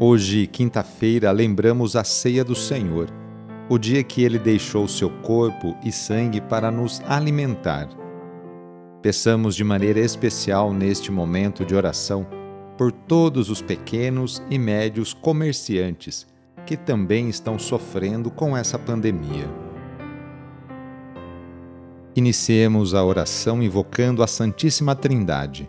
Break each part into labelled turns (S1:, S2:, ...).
S1: Hoje, quinta-feira, lembramos a ceia do Senhor, o dia que ele deixou seu corpo e sangue para nos alimentar. Peçamos de maneira especial neste momento de oração por todos os pequenos e médios comerciantes que também estão sofrendo com essa pandemia. Iniciemos a oração invocando a Santíssima Trindade.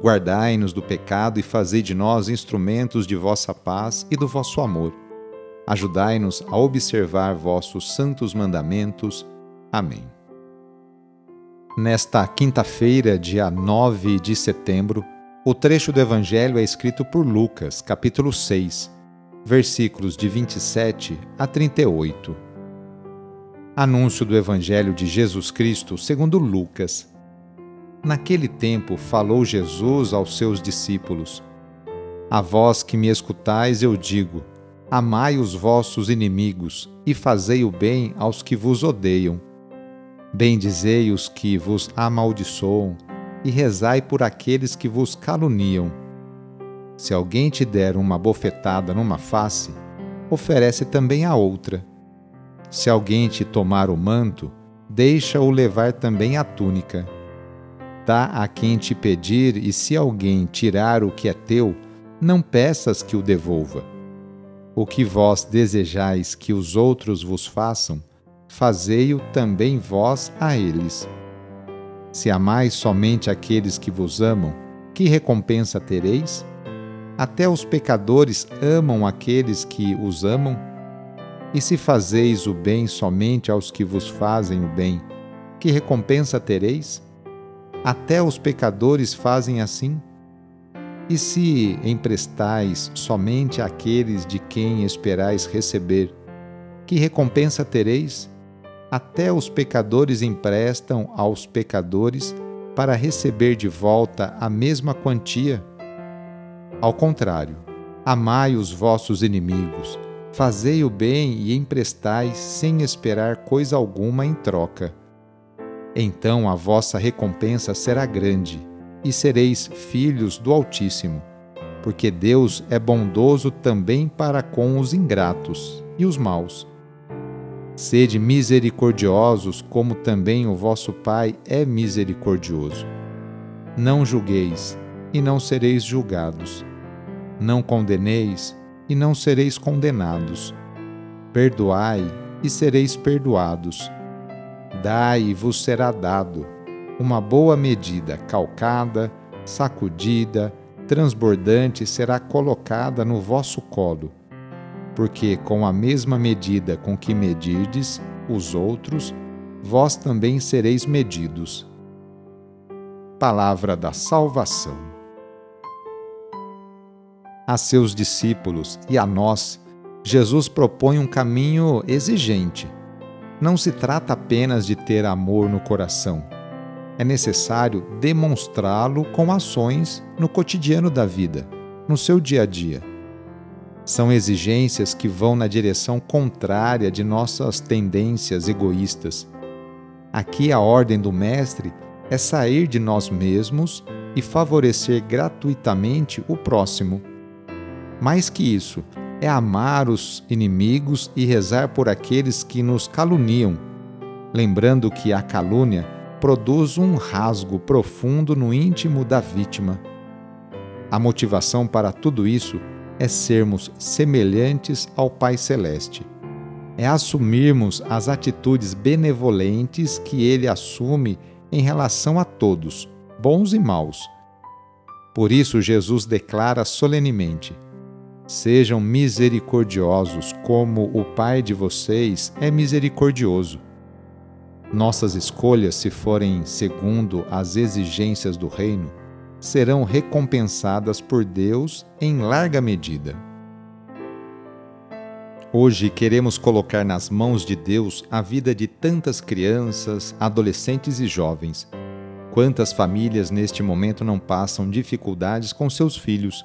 S1: Guardai-nos do pecado e fazei de nós instrumentos de vossa paz e do vosso amor. Ajudai-nos a observar vossos santos mandamentos. Amém. Nesta quinta-feira, dia 9 de setembro, o trecho do Evangelho é escrito por Lucas, capítulo 6, versículos de 27 a 38. Anúncio do Evangelho de Jesus Cristo segundo Lucas Naquele tempo falou Jesus aos seus discípulos: A vós que me escutais, eu digo: Amai os vossos inimigos e fazei o bem aos que vos odeiam. Bendizei os que vos amaldiçoam e rezai por aqueles que vos caluniam. Se alguém te der uma bofetada numa face, oferece também a outra. Se alguém te tomar o manto, deixa-o levar também a túnica dá a quem te pedir, e se alguém tirar o que é teu, não peças que o devolva. O que vós desejais que os outros vos façam, fazei-o também vós a eles. Se amais somente aqueles que vos amam, que recompensa tereis? Até os pecadores amam aqueles que os amam? E se fazeis o bem somente aos que vos fazem o bem, que recompensa tereis? Até os pecadores fazem assim? E se emprestais somente àqueles de quem esperais receber, que recompensa tereis? Até os pecadores emprestam aos pecadores para receber de volta a mesma quantia. Ao contrário, amai os vossos inimigos, fazei o bem e emprestai sem esperar coisa alguma em troca então a vossa recompensa será grande, e sereis filhos do Altíssimo, porque Deus é bondoso também para com os ingratos e os maus. Sede misericordiosos, como também o vosso Pai é misericordioso. Não julgueis, e não sereis julgados. Não condeneis, e não sereis condenados. Perdoai, e sereis perdoados Dai e vos será dado, uma boa medida, calcada, sacudida, transbordante será colocada no vosso colo, porque com a mesma medida com que medirdes os outros, vós também sereis medidos. Palavra da Salvação. A seus discípulos e a nós, Jesus propõe um caminho exigente não se trata apenas de ter amor no coração. É necessário demonstrá-lo com ações no cotidiano da vida, no seu dia a dia. São exigências que vão na direção contrária de nossas tendências egoístas. Aqui a ordem do Mestre é sair de nós mesmos e favorecer gratuitamente o próximo. Mais que isso, é amar os inimigos e rezar por aqueles que nos caluniam, lembrando que a calúnia produz um rasgo profundo no íntimo da vítima. A motivação para tudo isso é sermos semelhantes ao Pai Celeste. É assumirmos as atitudes benevolentes que ele assume em relação a todos, bons e maus. Por isso, Jesus declara solenemente: Sejam misericordiosos, como o Pai de vocês é misericordioso. Nossas escolhas, se forem segundo as exigências do Reino, serão recompensadas por Deus em larga medida. Hoje queremos colocar nas mãos de Deus a vida de tantas crianças, adolescentes e jovens. Quantas famílias neste momento não passam dificuldades com seus filhos?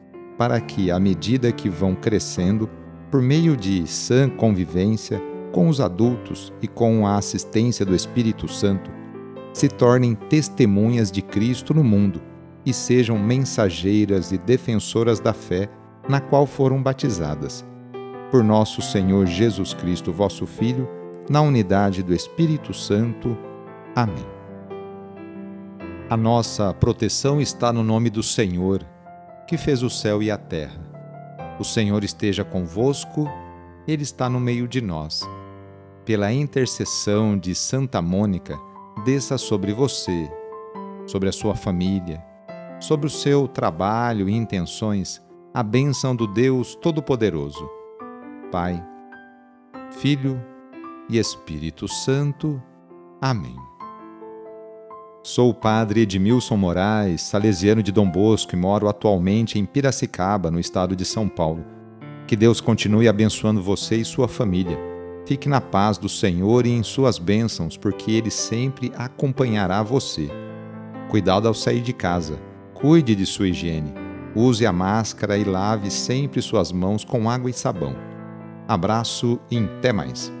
S1: para que, à medida que vão crescendo, por meio de sã convivência com os adultos e com a assistência do Espírito Santo, se tornem testemunhas de Cristo no mundo e sejam mensageiras e defensoras da fé na qual foram batizadas. Por nosso Senhor Jesus Cristo, vosso Filho, na unidade do Espírito Santo. Amém. A nossa proteção está no nome do Senhor, que fez o céu e a terra. O Senhor esteja convosco, Ele está no meio de nós. Pela intercessão de Santa Mônica, desça sobre você, sobre a sua família, sobre o seu trabalho e intenções, a bênção do Deus Todo-Poderoso. Pai, Filho e Espírito Santo. Amém. Sou o padre Edmilson Moraes, salesiano de Dom Bosco e moro atualmente em Piracicaba, no estado de São Paulo. Que Deus continue abençoando você e sua família. Fique na paz do Senhor e em suas bênçãos, porque Ele sempre acompanhará você. Cuidado ao sair de casa. Cuide de sua higiene. Use a máscara e lave sempre suas mãos com água e sabão. Abraço e até mais.